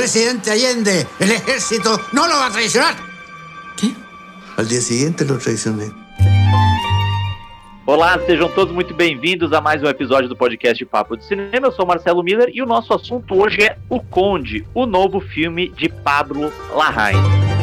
presidente Allende, el ejército no lo va a traicionar. ¿Qué? Al día siguiente lo traicioné. Olá, sejam todos muito bem-vindos a mais um episódio do podcast Papo de Cinema. Eu sou Marcelo Miller e o nosso assunto hoje é O Conde, o novo filme de Pablo Larraín.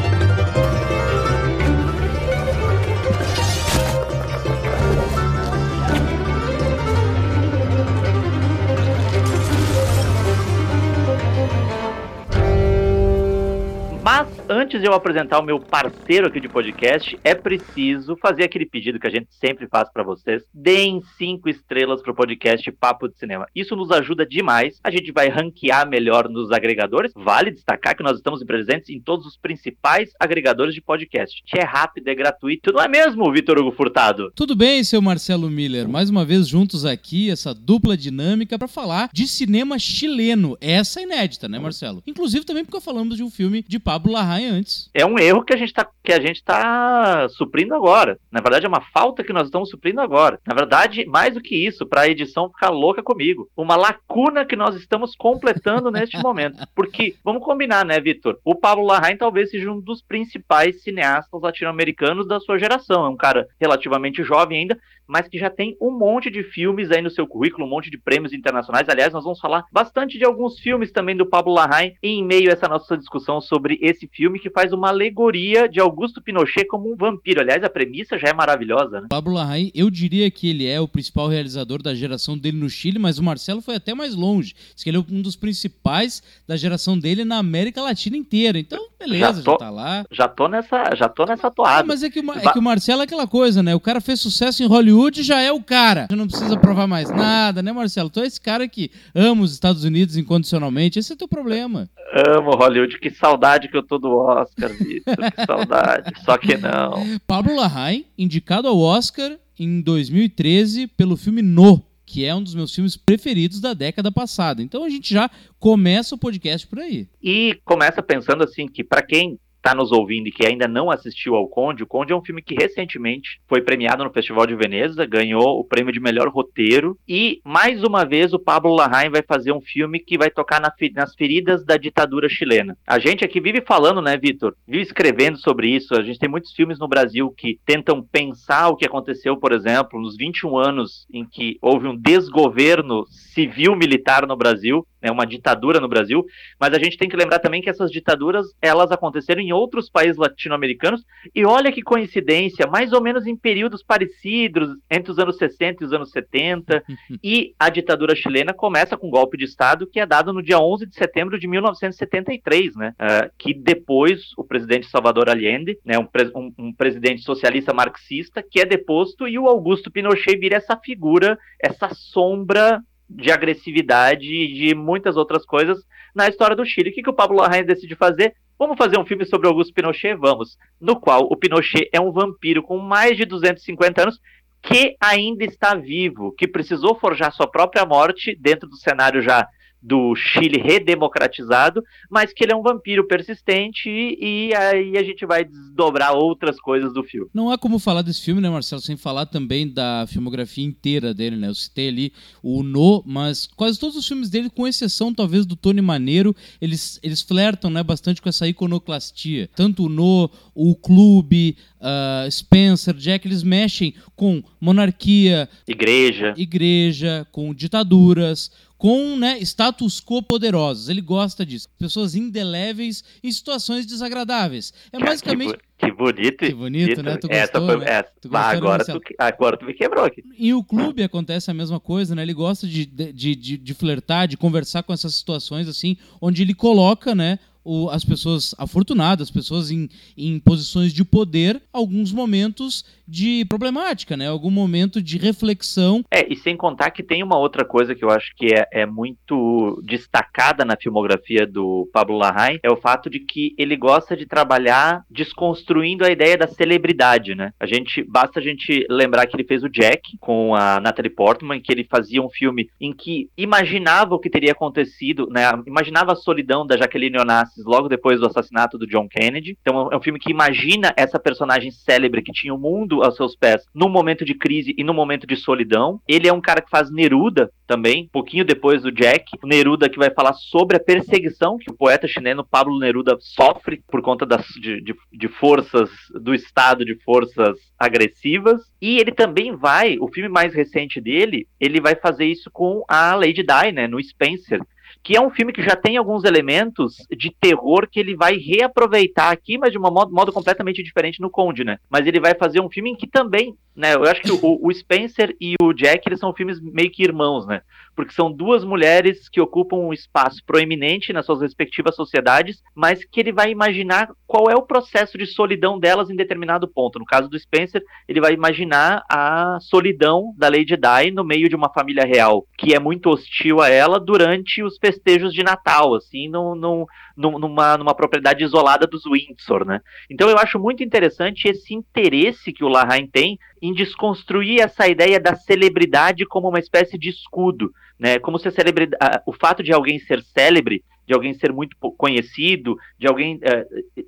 Antes de eu apresentar o meu parceiro aqui de podcast, é preciso fazer aquele pedido que a gente sempre faz para vocês. Deem cinco estrelas pro podcast Papo de Cinema. Isso nos ajuda demais. A gente vai ranquear melhor nos agregadores. Vale destacar que nós estamos presentes em todos os principais agregadores de podcast. É rápido, é gratuito. Não é mesmo, Vitor Hugo Furtado? Tudo bem, seu Marcelo Miller. Mais uma vez juntos aqui, essa dupla dinâmica para falar de cinema chileno. Essa é inédita, né, Marcelo? Inclusive também porque falamos de um filme de Pablo Larraín antes. É um erro que a gente tá, que a gente tá suprindo agora. Na verdade, é uma falta que nós estamos suprindo agora. Na verdade, mais do que isso, para a edição ficar louca comigo. Uma lacuna que nós estamos completando neste momento. Porque, vamos combinar, né, Vitor? O Pablo Larraín talvez seja um dos principais cineastas latino-americanos da sua geração. É um cara relativamente jovem ainda, mas que já tem um monte de filmes aí no seu currículo, um monte de prêmios internacionais. Aliás, nós vamos falar bastante de alguns filmes também do Pablo Larraín em meio a essa nossa discussão sobre esse filme que faz uma alegoria de Augusto Pinochet como um vampiro. Aliás, a premissa já é maravilhosa, né? Pablo Larraín, eu diria que ele é o principal realizador da geração dele no Chile, mas o Marcelo foi até mais longe. Diz que ele é um dos principais da geração dele na América Latina inteira. Então, beleza, já, tô, já tá lá. Já tô nessa, já tô nessa toada. Ah, mas é que, o, é que o Marcelo é aquela coisa, né? O cara fez sucesso em Hollywood já é o cara. Já não precisa provar mais nada, né, Marcelo? Tu é esse cara que ama os Estados Unidos incondicionalmente. Esse é teu problema. Amo Hollywood. Que saudade que eu tô do Oscar, Vitor. Que saudade. Só que não. Pablo Larraín, indicado ao Oscar em 2013 pelo filme No, que é um dos meus filmes preferidos da década passada. Então a gente já começa o podcast por aí. E começa pensando assim que para quem está nos ouvindo e que ainda não assistiu ao Conde, o Conde é um filme que recentemente foi premiado no Festival de Veneza, ganhou o prêmio de melhor roteiro e mais uma vez o Pablo Larraín vai fazer um filme que vai tocar na, nas feridas da ditadura chilena. A gente aqui vive falando, né, Vitor? Vive escrevendo sobre isso. A gente tem muitos filmes no Brasil que tentam pensar o que aconteceu, por exemplo, nos 21 anos em que houve um desgoverno civil-militar no Brasil, né, uma ditadura no Brasil, mas a gente tem que lembrar também que essas ditaduras, elas aconteceram em outros países latino-americanos, e olha que coincidência, mais ou menos em períodos parecidos, entre os anos 60 e os anos 70, e a ditadura chilena começa com um golpe de Estado que é dado no dia 11 de setembro de 1973, né, uh, que depois o presidente Salvador Allende, né, um, um, um presidente socialista marxista, que é deposto, e o Augusto Pinochet vira essa figura, essa sombra de agressividade e de muitas outras coisas na história do Chile. O que, que o Pablo Larraín decide fazer? Vamos fazer um filme sobre Augusto Pinochet? Vamos. No qual o Pinochet é um vampiro com mais de 250 anos que ainda está vivo, que precisou forjar sua própria morte dentro do cenário já do Chile redemocratizado, mas que ele é um vampiro persistente e, e aí a gente vai desdobrar outras coisas do filme. Não há como falar desse filme, né, Marcelo, sem falar também da filmografia inteira dele, né? Eu citei ali o No, mas quase todos os filmes dele, com exceção talvez do Tony Maneiro, eles, eles flertam né, bastante com essa iconoclastia. Tanto o No, o Clube, uh, Spencer, Jack, eles mexem com monarquia, igreja, igreja, com ditaduras, com né, status quo poderosos. Ele gosta disso. Pessoas indeléveis em situações desagradáveis. É basicamente. Que, bonito. Que bonito, né? Tu gostou, essa foi, né? Essa. Tu gostou, agora, tu, agora tu me quebrou aqui. E o clube acontece a mesma coisa, né? Ele gosta de, de, de, de flertar, de conversar com essas situações, assim, onde ele coloca, né? O, as pessoas afortunadas, as pessoas em, em posições de poder, alguns momentos de problemática, né? Algum momento de reflexão. É, e sem contar que tem uma outra coisa que eu acho que é, é muito destacada na filmografia do Pablo Larraín, é o fato de que ele gosta de trabalhar desconstruindo a ideia da celebridade, né? A gente, basta a gente lembrar que ele fez o Jack com a Natalie Portman, que ele fazia um filme em que imaginava o que teria acontecido, né? Imaginava a solidão da Jaqueline Onassi Nazis logo depois do assassinato do John Kennedy. Então é um filme que imagina essa personagem célebre que tinha o mundo aos seus pés num momento de crise e num momento de solidão. Ele é um cara que faz Neruda também, um pouquinho depois do Jack. Neruda que vai falar sobre a perseguição que o poeta chileno Pablo Neruda sofre por conta das, de, de, de forças do Estado, de forças agressivas. E ele também vai, o filme mais recente dele, ele vai fazer isso com a Lady Di, né, no Spencer que é um filme que já tem alguns elementos de terror que ele vai reaproveitar aqui, mas de um modo, modo completamente diferente no Conde, né? Mas ele vai fazer um filme em que também, né? Eu acho que o, o Spencer e o Jack, eles são filmes meio que irmãos, né? Porque são duas mulheres que ocupam um espaço proeminente nas suas respectivas sociedades, mas que ele vai imaginar qual é o processo de solidão delas em determinado ponto. No caso do Spencer, ele vai imaginar a solidão da Lady Di no meio de uma família real, que é muito hostil a ela durante os festejos de Natal, assim, numa, numa propriedade isolada dos Windsor, né? Então eu acho muito interessante esse interesse que o Larraín tem em desconstruir essa ideia da celebridade como uma espécie de escudo, né? Como se a celebridade, o fato de alguém ser célebre, de alguém ser muito conhecido, de alguém é,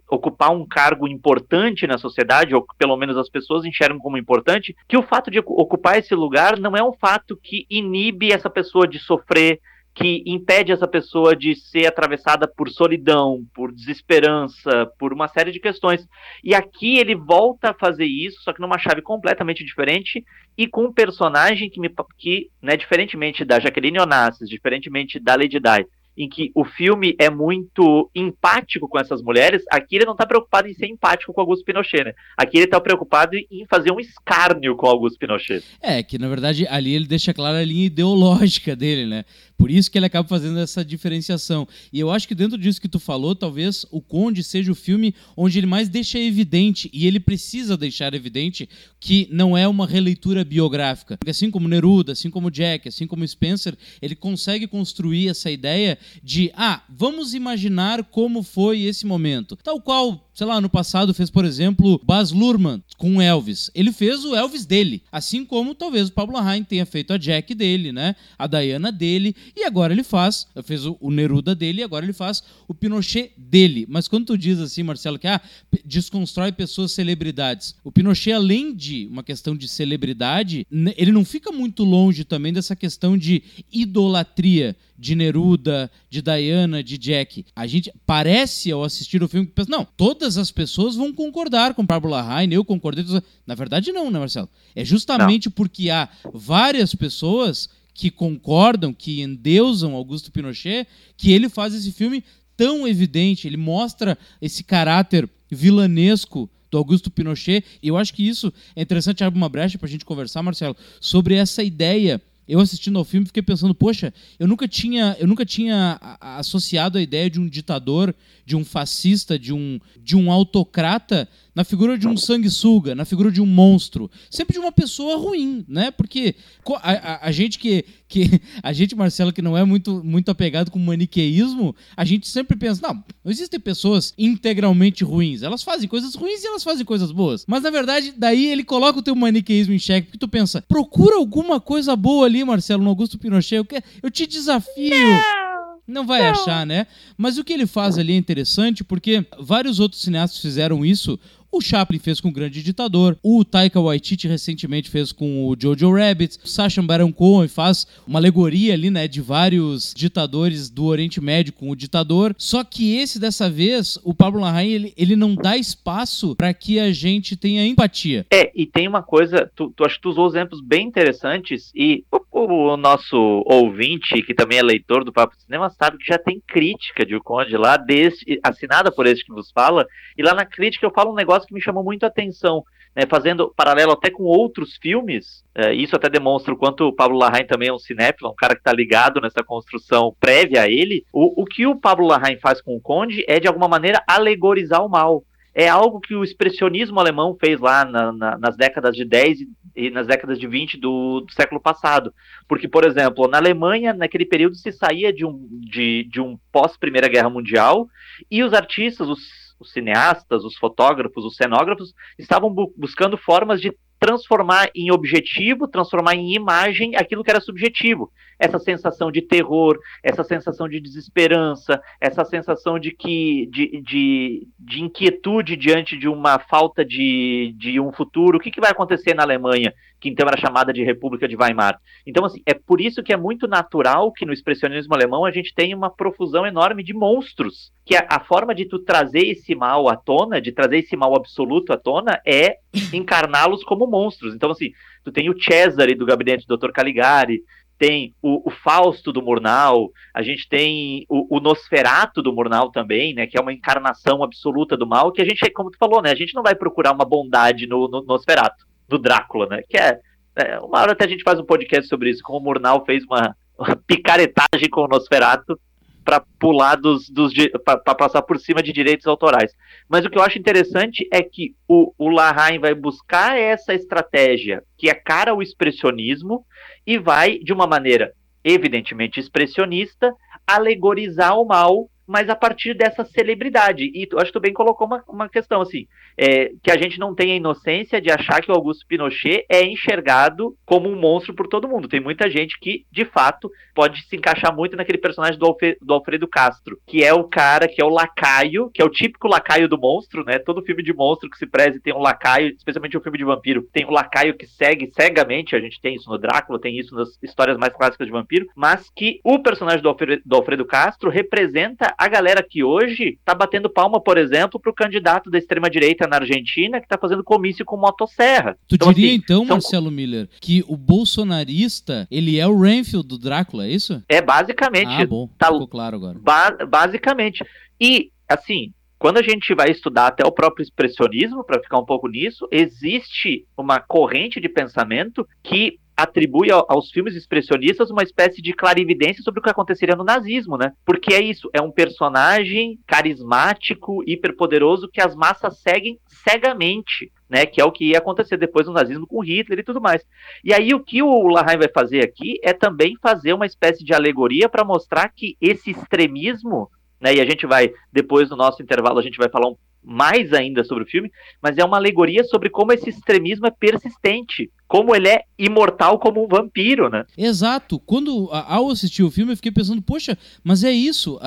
ocupar um cargo importante na sociedade, ou pelo menos as pessoas enxergam como importante, que o fato de ocupar esse lugar não é um fato que inibe essa pessoa de sofrer, que impede essa pessoa de ser atravessada por solidão, por desesperança, por uma série de questões. E aqui ele volta a fazer isso, só que numa chave completamente diferente e com um personagem que, me, que né, diferentemente da Jaqueline Onassis, diferentemente da Lady Di, em que o filme é muito empático com essas mulheres, aqui ele não está preocupado em ser empático com Augusto Pinochet, né? Aqui ele está preocupado em fazer um escárnio com Augusto Pinochet. É, que na verdade ali ele deixa clara a linha ideológica dele, né? Por isso que ele acaba fazendo essa diferenciação. E eu acho que dentro disso que tu falou, talvez o Conde seja o filme onde ele mais deixa evidente, e ele precisa deixar evidente, que não é uma releitura biográfica. Porque assim como Neruda, assim como Jack, assim como Spencer, ele consegue construir essa ideia de, ah, vamos imaginar como foi esse momento. Tal qual sei lá, no passado fez, por exemplo, Baz Luhrmann com Elvis. Ele fez o Elvis dele, assim como talvez o Pablo Larraín tenha feito a Jack dele, né? A Diana dele, e agora ele faz, fez o, Neruda dele, e agora ele faz o Pinochet dele. Mas quando tu diz assim, Marcelo, que ah, desconstrói pessoas celebridades, o Pinochet, além de uma questão de celebridade, ele não fica muito longe também dessa questão de idolatria de Neruda, de Diana, de Jack. A gente parece ao assistir o filme que pensa, não, todas as pessoas vão concordar com Pablo Larraín, eu concordei. Na verdade não, né, Marcelo? É justamente não. porque há várias pessoas que concordam, que endeusam Augusto Pinochet, que ele faz esse filme tão evidente, ele mostra esse caráter vilanesco do Augusto Pinochet. E eu acho que isso é interessante abrir uma brecha para a gente conversar, Marcelo, sobre essa ideia eu assistindo ao filme fiquei pensando, poxa, eu nunca tinha, eu nunca tinha associado a ideia de um ditador, de um fascista, de um, de um autocrata na figura de um sanguessuga, na figura de um monstro, sempre de uma pessoa ruim, né? Porque a, a, a, gente que, que a gente Marcelo que não é muito muito apegado com o maniqueísmo, a gente sempre pensa, não, não existem pessoas integralmente ruins, elas fazem coisas ruins e elas fazem coisas boas. Mas na verdade, daí ele coloca o teu maniqueísmo em xeque, porque tu pensa, procura alguma coisa boa ali, Marcelo, no Augusto Pinochet, eu, quero, eu te desafio. Não vai não. achar, né? Mas o que ele faz ali é interessante porque vários outros cineastas fizeram isso. O Chaplin fez com o Grande Ditador, o Taika Waititi recentemente fez com o Jojo Rabbit, o Sacha Baron Cohen faz uma alegoria ali, né, de vários ditadores do Oriente Médio com o ditador. Só que esse dessa vez, o Pablo Larraín, ele, ele não dá espaço para que a gente tenha empatia. É, e tem uma coisa, tu, tu acho que tu usou exemplos bem interessantes e o, o nosso ouvinte, que também é leitor do Papo Cinema, sabe que já tem crítica de O Conde lá, assinada por este que vos fala, e lá na crítica eu falo um negócio negócio que me chamou muito a atenção, né, fazendo paralelo até com outros filmes, é, isso até demonstra o quanto o Pablo Larraín também é um cinéfilo, um cara que está ligado nessa construção prévia a ele. O, o que o Pablo Larraín faz com o Conde é, de alguma maneira, alegorizar o mal. É algo que o expressionismo alemão fez lá na, na, nas décadas de 10 e nas décadas de 20 do, do, século passado. Porque, por exemplo, na Alemanha, naquele período, se saía de um, de, de um pós-Primeira Guerra Mundial e os artistas, os os cineastas, os fotógrafos, os cenógrafos estavam bu buscando formas de transformar em objetivo, transformar em imagem aquilo que era subjetivo. essa sensação de terror, essa sensação de desesperança, essa sensação de que de, de, de inquietude diante de uma falta de, de um futuro. O que, que vai acontecer na Alemanha, que então era chamada de República de Weimar? Então, assim, é por isso que é muito natural que no expressionismo alemão a gente tenha uma profusão enorme de monstros, que a, a forma de tu trazer esse mal à tona, de trazer esse mal absoluto à tona, é encarná-los como monstros. Então, assim, tu tem o Cesare do gabinete do Dr. Caligari, tem o, o, Fausto do Murnau, a gente tem o, o, Nosferato do Murnau também, né, que é uma encarnação absoluta do mal, que a gente, como tu falou, né, a gente não vai procurar uma bondade no, no Nosferato, do Drácula, né, que é, é, uma hora até a gente faz um podcast sobre isso, como o Murnau fez uma, uma picaretagem com o Nosferato, para pular dos, dos para passar por cima de direitos autorais. Mas o que eu acho interessante é que o, o Larrain vai buscar essa estratégia que é cara ao expressionismo e vai, de uma maneira evidentemente expressionista, alegorizar o mal mas a partir dessa celebridade. E acho que tu bem colocou uma, uma questão assim, é, que a gente não tem a inocência de achar que o Augusto Pinochet é enxergado como um monstro por todo mundo. Tem muita gente que, de fato, pode se encaixar muito naquele personagem do, Alfe, do Alfredo Castro, que é o cara que é o lacaio, que é o típico lacaio do monstro, né? Todo filme de monstro que se preze tem um lacaio, especialmente o um filme de vampiro, tem um lacaio que segue cegamente, a gente tem isso no Drácula, tem isso nas histórias mais clássicas de vampiro, mas que o personagem do Alfredo, do Alfredo Castro representa a galera que hoje tá batendo palma, por exemplo, pro candidato da extrema-direita na Argentina que tá fazendo comício com motosserra. Tu então, diria assim, então, são... Marcelo Miller, que o bolsonarista, ele é o Renfield do Drácula, é isso? É, basicamente. Ah, bom. Tá... Ficou claro agora. Ba basicamente. E, assim, quando a gente vai estudar até o próprio expressionismo, para ficar um pouco nisso, existe uma corrente de pensamento que atribui aos filmes expressionistas uma espécie de clarividência sobre o que aconteceria no nazismo, né? Porque é isso, é um personagem carismático, hiperpoderoso que as massas seguem cegamente. Né, que é o que ia acontecer depois no nazismo com Hitler e tudo mais. E aí o que o Lahai vai fazer aqui é também fazer uma espécie de alegoria para mostrar que esse extremismo, né, e a gente vai depois no nosso intervalo a gente vai falar um mais ainda sobre o filme, mas é uma alegoria sobre como esse extremismo é persistente, como ele é imortal como um vampiro, né? Exato. Quando ao assistir o filme eu fiquei pensando, poxa, mas é isso.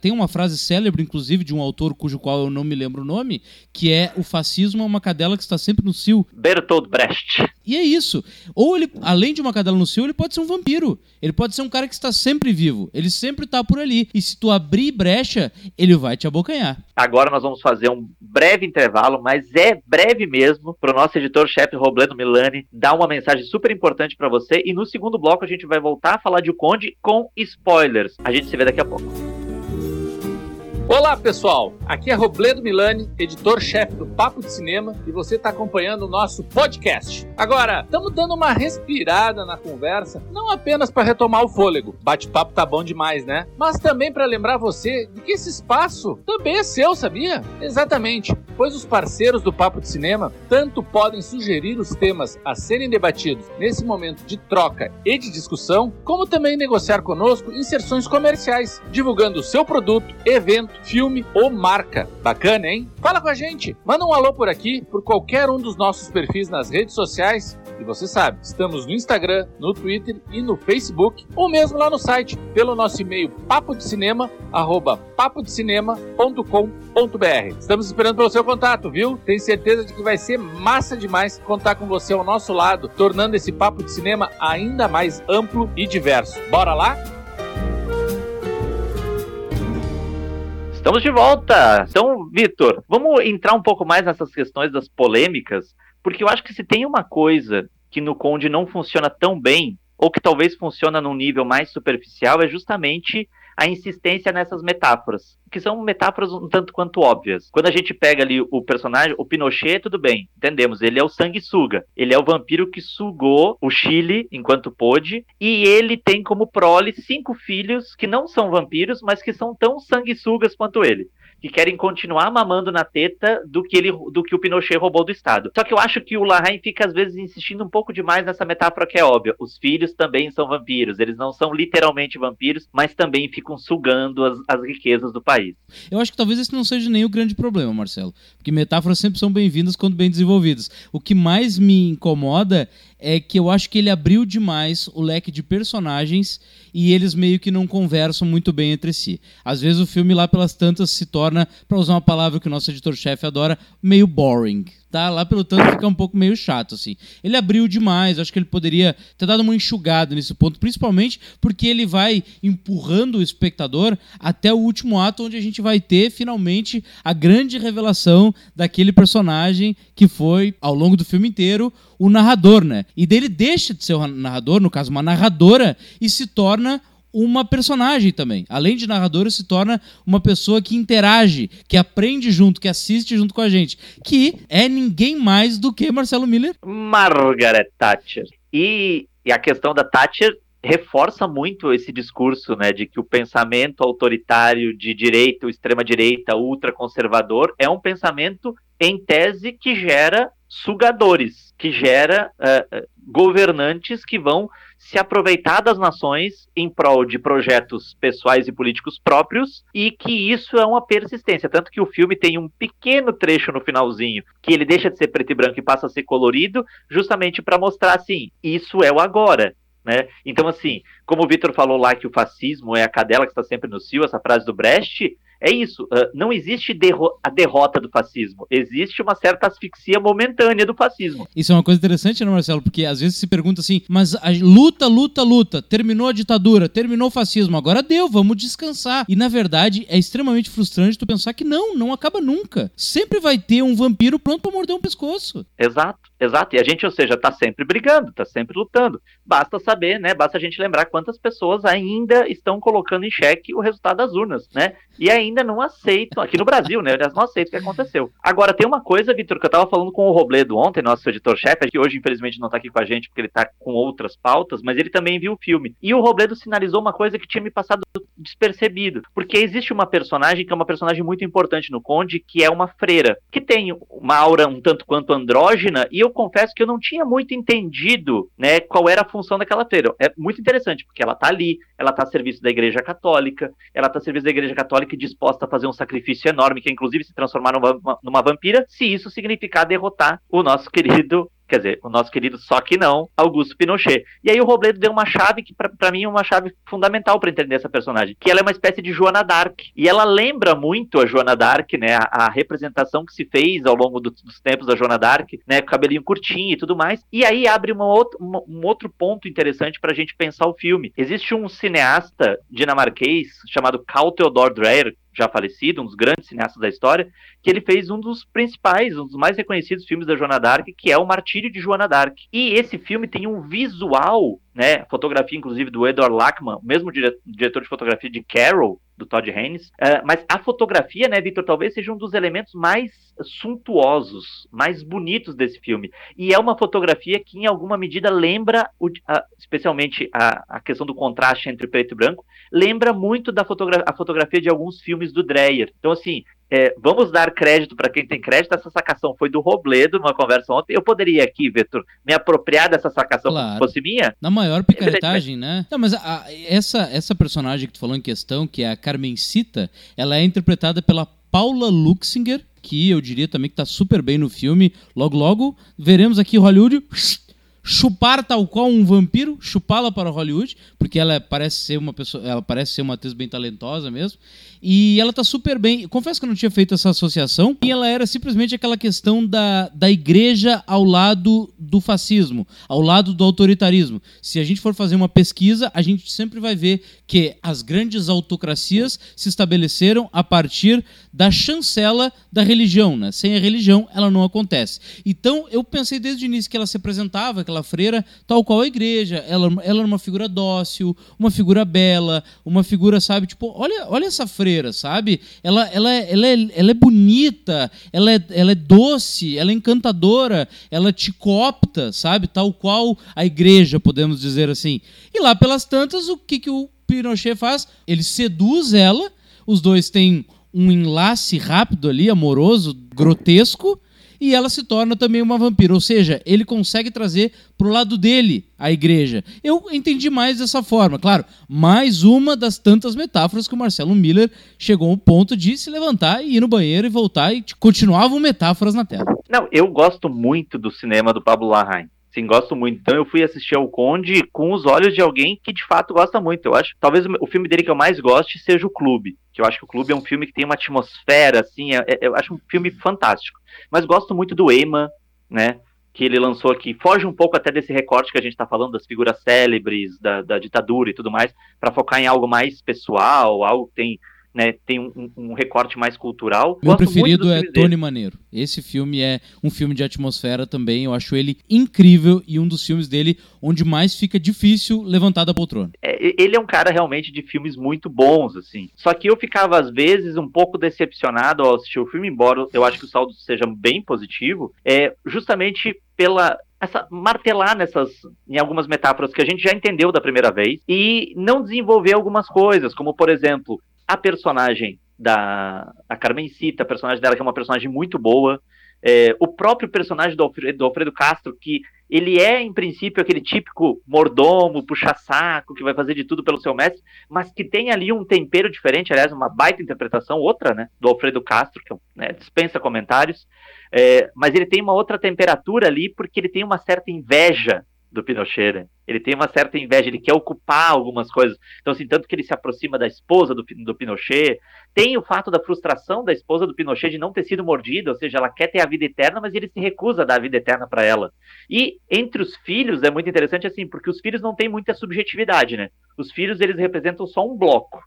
tem uma frase célebre, inclusive, de um autor cujo qual eu não me lembro o nome, que é o fascismo é uma cadela que está sempre no cio. Bertolt Brecht. E é isso. Ou ele, além de uma cadela no cio, ele pode ser um vampiro. Ele pode ser um cara que está sempre vivo. Ele sempre está por ali. E se tu abrir brecha, ele vai te abocanhar. Agora nós vamos fazer um breve intervalo, mas é breve mesmo, para o nosso editor-chefe Robledo Milani dar uma mensagem super importante para você. E no segundo bloco a gente vai voltar a falar de O Conde com spoilers. A gente se vê daqui a pouco. Olá pessoal, aqui é Robledo Milani, editor-chefe do Papo de Cinema, e você está acompanhando o nosso podcast. Agora, estamos dando uma respirada na conversa, não apenas para retomar o fôlego, bate-papo tá bom demais, né? Mas também para lembrar você de que esse espaço também é seu, sabia? Exatamente, pois os parceiros do Papo de Cinema tanto podem sugerir os temas a serem debatidos nesse momento de troca e de discussão, como também negociar conosco inserções comerciais, divulgando o seu produto, evento filme ou marca. Bacana, hein? Fala com a gente, manda um alô por aqui, por qualquer um dos nossos perfis nas redes sociais. E você sabe, estamos no Instagram, no Twitter e no Facebook, ou mesmo lá no site, pelo nosso e-mail papodecinema, arroba papodecinema.com.br. Estamos esperando pelo seu contato, viu? Tenho certeza de que vai ser massa demais contar com você ao nosso lado, tornando esse papo de cinema ainda mais amplo e diverso. Bora lá? Estamos de volta! Então, Vitor, vamos entrar um pouco mais nessas questões das polêmicas, porque eu acho que se tem uma coisa que no Conde não funciona tão bem, ou que talvez funciona num nível mais superficial, é justamente a insistência nessas metáforas, que são metáforas um tanto quanto óbvias. Quando a gente pega ali o personagem, o Pinochet, tudo bem, entendemos, ele é o sanguessuga, ele é o vampiro que sugou o Chile enquanto pôde, e ele tem como prole cinco filhos que não são vampiros, mas que são tão sanguessugas quanto ele que querem continuar mamando na teta do que, ele, do que o Pinochet roubou do Estado. Só que eu acho que o Larraín fica, às vezes, insistindo um pouco demais nessa metáfora que é óbvia. Os filhos também são vampiros. Eles não são literalmente vampiros, mas também ficam sugando as, as riquezas do país. Eu acho que talvez esse não seja nem o grande problema, Marcelo. Porque metáforas sempre são bem-vindas quando bem desenvolvidas. O que mais me incomoda é que eu acho que ele abriu demais o leque de personagens e eles meio que não conversam muito bem entre si. Às vezes o filme lá pelas tantas se torna, para usar uma palavra que o nosso editor-chefe adora, meio boring. Tá? Lá pelo tanto fica um pouco meio chato, assim. Ele abriu demais, acho que ele poderia ter dado uma enxugada nesse ponto, principalmente porque ele vai empurrando o espectador até o último ato, onde a gente vai ter finalmente a grande revelação daquele personagem que foi, ao longo do filme inteiro, o narrador, né? E dele deixa de ser o narrador, no caso, uma narradora, e se torna uma personagem também. Além de narradora, se torna uma pessoa que interage, que aprende junto, que assiste junto com a gente. Que é ninguém mais do que Marcelo Miller. Margaret Thatcher. E, e a questão da Thatcher reforça muito esse discurso, né, de que o pensamento autoritário de direita, extrema-direita, ultraconservador, é um pensamento em tese que gera sugadores, que gera uh, governantes que vão se aproveitar das nações em prol de projetos pessoais e políticos próprios e que isso é uma persistência. Tanto que o filme tem um pequeno trecho no finalzinho que ele deixa de ser preto e branco e passa a ser colorido, justamente para mostrar assim: isso é o agora. Né? Então, assim, como o Vitor falou lá que o fascismo é a cadela que está sempre no cio, essa frase do Brecht, é isso. Não existe derro a derrota do fascismo. Existe uma certa asfixia momentânea do fascismo. Isso é uma coisa interessante, né, Marcelo? Porque às vezes se pergunta assim, mas a luta, luta, luta. Terminou a ditadura, terminou o fascismo. Agora deu, vamos descansar. E na verdade é extremamente frustrante tu pensar que não, não acaba nunca. Sempre vai ter um vampiro pronto para morder um pescoço. Exato, exato. E a gente, ou seja, tá sempre brigando, tá sempre lutando. Basta saber, né? Basta a gente lembrar quantas pessoas ainda estão colocando em xeque o resultado das urnas, né? E ainda ainda não aceitam, aqui no Brasil, né? Eles não aceitam o que aconteceu. Agora, tem uma coisa, Vitor, que eu tava falando com o Robledo ontem, nosso editor-chefe, que hoje, infelizmente, não tá aqui com a gente porque ele tá com outras pautas, mas ele também viu o filme. E o Robledo sinalizou uma coisa que tinha me passado despercebido. Porque existe uma personagem que é uma personagem muito importante no Conde, que é uma freira, que tem uma aura um tanto quanto andrógena, e eu confesso que eu não tinha muito entendido, né, qual era a função daquela freira. É muito interessante, porque ela tá ali, ela tá a serviço da Igreja Católica, ela tá a serviço da Igreja Católica e disposta a fazer um sacrifício enorme, que é inclusive se transformar numa, numa vampira, se isso significar derrotar o nosso querido quer dizer, o nosso querido só que não, Augusto Pinochet. E aí o Robledo deu uma chave que para mim é uma chave fundamental para entender essa personagem, que ela é uma espécie de Joana d'Arc. E ela lembra muito a Joana d'Arc, né, a, a, representação que se fez ao longo do, dos tempos da Joana d'Arc, né, com cabelinho curtinho e tudo mais. E aí abre uma outra, uma, um outro ponto interessante para a gente pensar o filme. Existe um cineasta dinamarquês chamado Carl Theodor Dreyer, já falecido, um dos grandes cineastas da história, que ele fez um dos principais, um dos mais reconhecidos filmes da Joana d'Arc, que é O Martírio de Joana d'Arc. E esse filme tem um visual, né, fotografia inclusive do Edward Lachman, mesmo diretor de fotografia de Carol, do Todd Haynes, uh, mas a fotografia, né, Victor, talvez seja um dos elementos mais suntuosos, mais bonitos desse filme. E é uma fotografia que, em alguma medida, lembra, o, especialmente a, a, questão do contraste entre preto e branco, lembra muito da fotogra a fotografia de alguns filmes do Dreyer. Então, assim, é, vamos dar crédito para quem tem crédito. Essa sacação foi do Robledo numa conversa ontem. Eu poderia aqui, Vitor, me apropriar dessa sacação claro. se fosse minha? Na maior picaretagem, né? Não, mas a, essa, essa personagem que tu falou em questão, que é a Carmencita, ela é interpretada pela Paula Luxinger, que eu diria também que está super bem no filme. Logo, logo veremos aqui Hollywood chupar tal qual um vampiro, chupá-la para Hollywood, porque ela parece ser uma pessoa, ela parece ser uma atriz bem talentosa mesmo. E ela tá super bem. Confesso que eu não tinha feito essa associação. E ela era simplesmente aquela questão da, da igreja ao lado do fascismo, ao lado do autoritarismo. Se a gente for fazer uma pesquisa, a gente sempre vai ver que as grandes autocracias se estabeleceram a partir da chancela da religião. Né? Sem a religião, ela não acontece. Então, eu pensei desde o início que ela se apresentava, aquela freira, tal qual a igreja. Ela, ela era uma figura dócil, uma figura bela, uma figura, sabe, tipo, olha, olha essa freira sabe? Ela, ela, é, ela, é, ela é bonita, ela é, ela é doce, ela é encantadora, ela te coopta, sabe? Tal qual a igreja, podemos dizer assim. E lá pelas tantas, o que, que o Pinochet faz? Ele seduz ela, os dois têm um enlace rápido ali, amoroso, grotesco, e ela se torna também uma vampira. Ou seja, ele consegue trazer pro lado dele a igreja. Eu entendi mais dessa forma. Claro, mais uma das tantas metáforas que o Marcelo Miller chegou ao ponto de se levantar e ir no banheiro e voltar e continuavam metáforas na tela. Não, eu gosto muito do cinema do Pablo Larraín. Sim, gosto muito. Então eu fui assistir ao Conde com os olhos de alguém que de fato gosta muito. Eu acho, talvez o filme dele que eu mais goste seja o Clube, que eu acho que o Clube é um filme que tem uma atmosfera assim, é, é, eu acho um filme fantástico. Mas gosto muito do Ema, né? Que ele lançou aqui, foge um pouco até desse recorte que a gente está falando das figuras célebres, da, da ditadura e tudo mais, para focar em algo mais pessoal, algo que tem né, tem um, um, recorte mais cultural. Meu Gosto preferido é Tony Maneiro. Esse filme é um filme de atmosfera também, eu acho ele incrível e um dos filmes dele onde mais fica difícil levantar da poltrona. É, ele é um cara realmente de filmes muito bons, assim. Só que eu ficava, às vezes, um pouco decepcionado ao assistir o filme, embora eu acho que o saldo seja bem positivo, é justamente pela essa martelar nessas em algumas metáforas que a gente já entendeu da primeira vez e não desenvolver algumas coisas, como por exemplo, a personagem da a Carmencita, a personagem dela que é uma personagem muito boa, é, o próprio personagem do Alfredo, do Alfredo, Castro, que ele é, em princípio, aquele típico mordomo, puxa-saco, que vai fazer de tudo pelo seu mestre, mas que tem ali um tempero diferente, aliás, uma baita interpretação, outra, né, do Alfredo Castro, que né, dispensa comentários, é, mas ele tem uma outra temperatura ali, porque ele tem uma certa inveja do Pinochet, né? Ele tem uma certa inveja, ele quer ocupar algumas coisas. Então, assim, tanto que ele se aproxima da esposa do, do Pinochet. Tem o fato da frustração da esposa do Pinochet de não ter sido mordida, ou seja, ela quer ter a vida eterna, mas ele se recusa a dar a vida eterna para ela. E entre os filhos é muito interessante, assim, porque os filhos não têm muita subjetividade, né? Os filhos, eles representam só um bloco.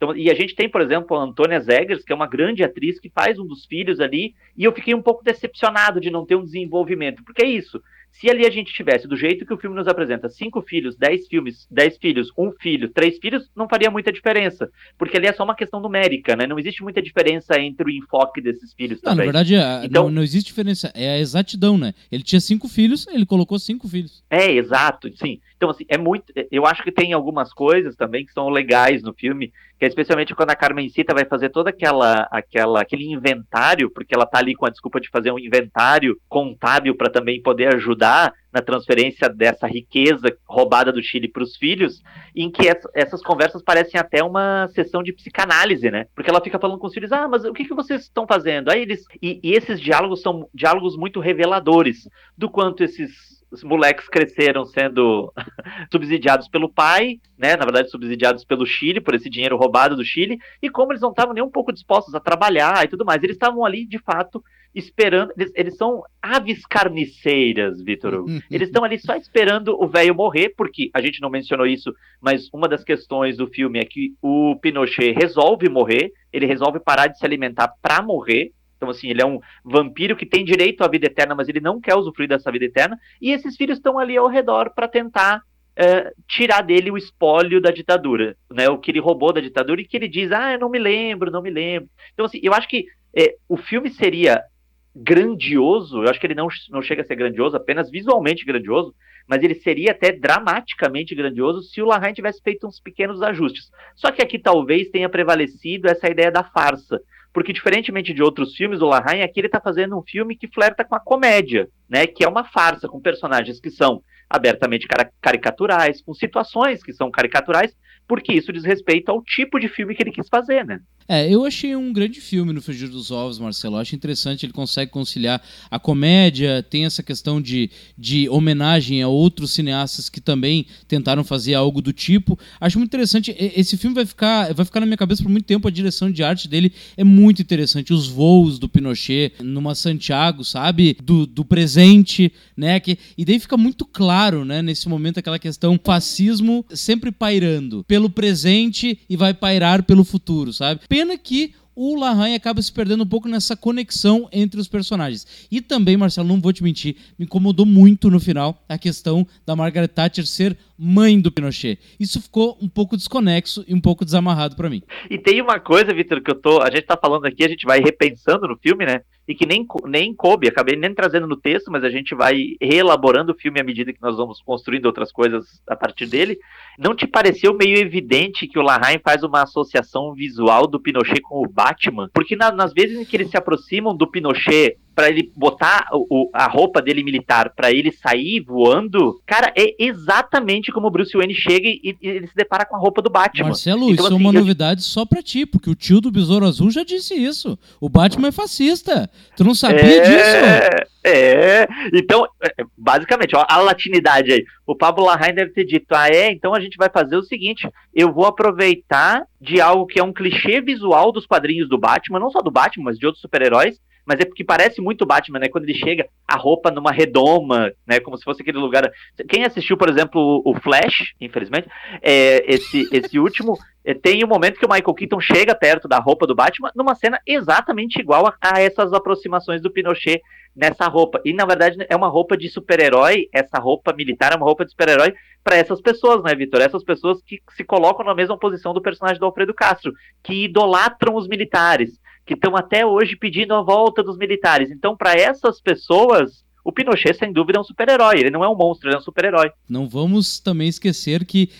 Então, e a gente tem, por exemplo, a Antônia Zegers, que é uma grande atriz que faz um dos filhos ali, e eu fiquei um pouco decepcionado de não ter um desenvolvimento, porque é isso. Se ali a gente tivesse do jeito que o filme nos apresenta, cinco filhos, dez filmes, dez filhos, um filho, três filhos, não faria muita diferença. Porque ali é só uma questão numérica, né? Não existe muita diferença entre o enfoque desses filhos não, também. Na verdade, então, não, não, existe diferença. É a exatidão, né? Ele tinha cinco filhos, ele colocou cinco filhos. É, exato, sim. Então, assim, é muito. Eu acho que tem algumas coisas também que são legais no filme, que é especialmente quando a Carmencita vai fazer toda aquela, aquela aquele inventário, porque ela tá ali com a desculpa de fazer um inventário contábil para também poder ajudar na transferência dessa riqueza roubada do Chile para os filhos, em que essa, essas conversas parecem até uma sessão de psicanálise, né? Porque ela fica falando com os filhos, ah, mas o que, que vocês estão fazendo? Aí eles e, e esses diálogos são diálogos muito reveladores do quanto esses os moleques cresceram sendo subsidiados pelo pai, né? Na verdade, subsidiados pelo Chile, por esse dinheiro roubado do Chile, e como eles não estavam nem um pouco dispostos a trabalhar e tudo mais. Eles estavam ali, de fato, esperando. Eles, eles são aves carniceiras, Vitor. eles estão ali só esperando o velho morrer, porque a gente não mencionou isso, mas uma das questões do filme é que o Pinochet resolve morrer, ele resolve parar de se alimentar para morrer. Então, assim, ele é um vampiro que tem direito à vida eterna, mas ele não quer usufruir dessa vida eterna. E esses filhos estão ali ao redor para tentar é, tirar dele o espólio da ditadura, né? O que ele roubou da ditadura e que ele diz, ah, eu não me lembro, não me lembro. Então, assim, eu acho que é, o filme seria grandioso, eu acho que ele não, não chega a ser grandioso, apenas visualmente grandioso, mas ele seria até dramaticamente grandioso se o Larraín tivesse feito uns pequenos ajustes. Só que aqui talvez tenha prevalecido essa ideia da farsa, porque diferentemente de outros filmes do Larraín, aqui ele está fazendo um filme que flerta com a comédia, né, que é uma farsa, com personagens que são abertamente caricaturais, com situações que são caricaturais, porque isso diz respeito ao tipo de filme que ele quis fazer, né? É, eu achei um grande filme no Fugir dos Ovos, Marcelo. Eu acho interessante, ele consegue conciliar a comédia, tem essa questão de, de homenagem a outros cineastas que também tentaram fazer algo do tipo. Acho muito interessante. Esse filme vai ficar, vai ficar na minha cabeça por muito tempo. A direção de arte dele é muito interessante. Os voos do Pinochet numa Santiago, sabe? Do, do presente, né? Que, e daí fica muito claro, né? Nesse momento, aquela questão fascismo sempre pairando pelo presente e vai pairar pelo futuro, sabe? Pena que o Larrain acaba se perdendo um pouco nessa conexão entre os personagens. E também, Marcelo, não vou te mentir, me incomodou muito no final a questão da Margaret Thatcher ser mãe do Pinochet. Isso ficou um pouco desconexo e um pouco desamarrado para mim. E tem uma coisa, Vitor, que eu tô, a gente tá falando aqui, a gente vai repensando no filme, né? E que nem, nem coube, acabei nem trazendo no texto, mas a gente vai reelaborando o filme à medida que nós vamos construindo outras coisas a partir dele. Não te pareceu meio evidente que o Larraín faz uma associação visual do Pinochet com o Batman? Porque na, nas vezes em que eles se aproximam do Pinochet para ele botar o, a roupa dele militar para ele sair voando, cara, é exatamente como o Bruce Wayne chega e, e ele se depara com a roupa do Batman. Marcelo, então, isso assim, é uma eu... novidade só pra ti, porque o tio do Besouro Azul já disse isso. O Batman é fascista. Tu não sabia é... disso? É, então, é, basicamente, ó, a latinidade aí. O Pablo Larraín deve ter dito: ah, é, então a gente vai fazer o seguinte: eu vou aproveitar de algo que é um clichê visual dos quadrinhos do Batman, não só do Batman, mas de outros super-heróis, mas é porque parece muito Batman, né? Quando ele chega, a roupa numa redoma, né? Como se fosse aquele lugar. Quem assistiu, por exemplo, o Flash, infelizmente, é, esse, esse último, é, tem um momento que o Michael Keaton chega perto da roupa do Batman, numa cena exatamente igual a, a essas aproximações do Pinochet nessa roupa. E na verdade é uma roupa de super-herói, essa roupa militar é uma roupa de super-herói para essas pessoas, né, Vitor? Essas pessoas que se colocam na mesma posição do personagem do Alfredo Castro, que idolatram os militares, que estão até hoje pedindo a volta dos militares. Então, para essas pessoas, o Pinochet, sem dúvida, é um super-herói. Ele não é um monstro, ele é um super-herói. Não vamos também esquecer que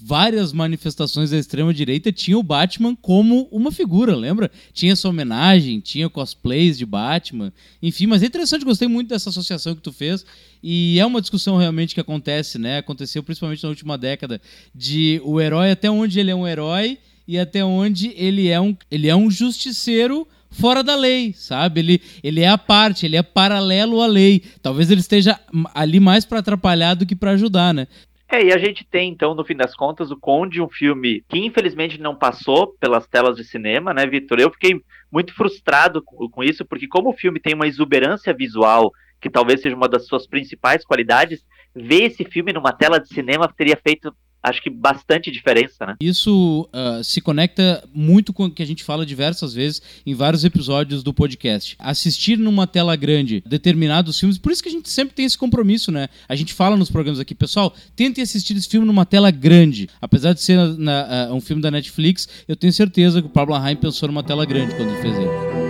várias manifestações da extrema-direita tinham o Batman como uma figura, lembra? Tinha essa homenagem, tinha cosplays de Batman, enfim, mas é interessante, gostei muito dessa associação que tu fez, e é uma discussão realmente que acontece, né? Aconteceu principalmente na última década, de o herói até onde ele é um herói e até onde ele é um, ele é um justiceiro fora da lei, sabe? Ele, ele é a parte, ele é paralelo à lei. Talvez ele esteja ali mais para atrapalhar do que para ajudar, né? É, e a gente tem, então, no fim das contas, o Conde, um filme que infelizmente não passou pelas telas de cinema, né, Vitor? Eu fiquei muito frustrado com, com isso, porque como o filme tem uma exuberância visual, que talvez seja uma das suas principais qualidades, ver esse filme numa tela de cinema teria feito acho que bastante diferença, né? Isso uh, se conecta muito com o que a gente fala diversas vezes em vários episódios do podcast. Assistir numa tela grande determinados filmes, por isso que a gente sempre tem esse compromisso, né? A gente fala nos programas aqui, pessoal, tentem assistir esse filme numa tela grande. Apesar de ser na, na, uh, um filme da Netflix, eu tenho certeza que o Pablo Haim pensou numa tela grande quando fez ele.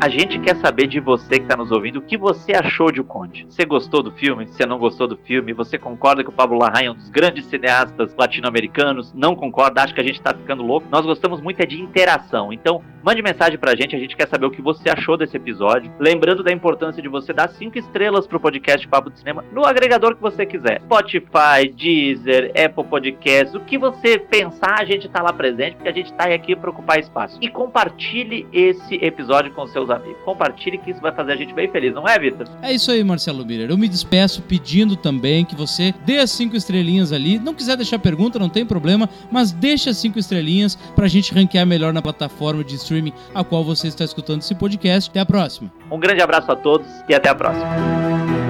A gente quer saber de você que está nos ouvindo o que você achou de O Conde. Você gostou do filme? Você não gostou do filme? Você concorda que o Pablo Larraín é um dos grandes cineastas latino-americanos? Não concorda? Acha que a gente está ficando louco? Nós gostamos muito é de interação. Então, mande mensagem pra gente, a gente quer saber o que você achou desse episódio. Lembrando da importância de você dar cinco estrelas pro podcast Papo de Cinema no agregador que você quiser. Spotify, Deezer, Apple Podcasts, o que você pensar, a gente está lá presente, porque a gente está aqui para ocupar espaço. E compartilhe esse episódio com seus seus amigos. Compartilhe que isso vai fazer a gente bem feliz, não é, Vitor? É isso aí, Marcelo Miller. Eu me despeço pedindo também que você dê as cinco estrelinhas ali. Não quiser deixar pergunta, não tem problema, mas deixe as cinco estrelinhas pra gente ranquear melhor na plataforma de streaming a qual você está escutando esse podcast. Até a próxima. Um grande abraço a todos e até a próxima.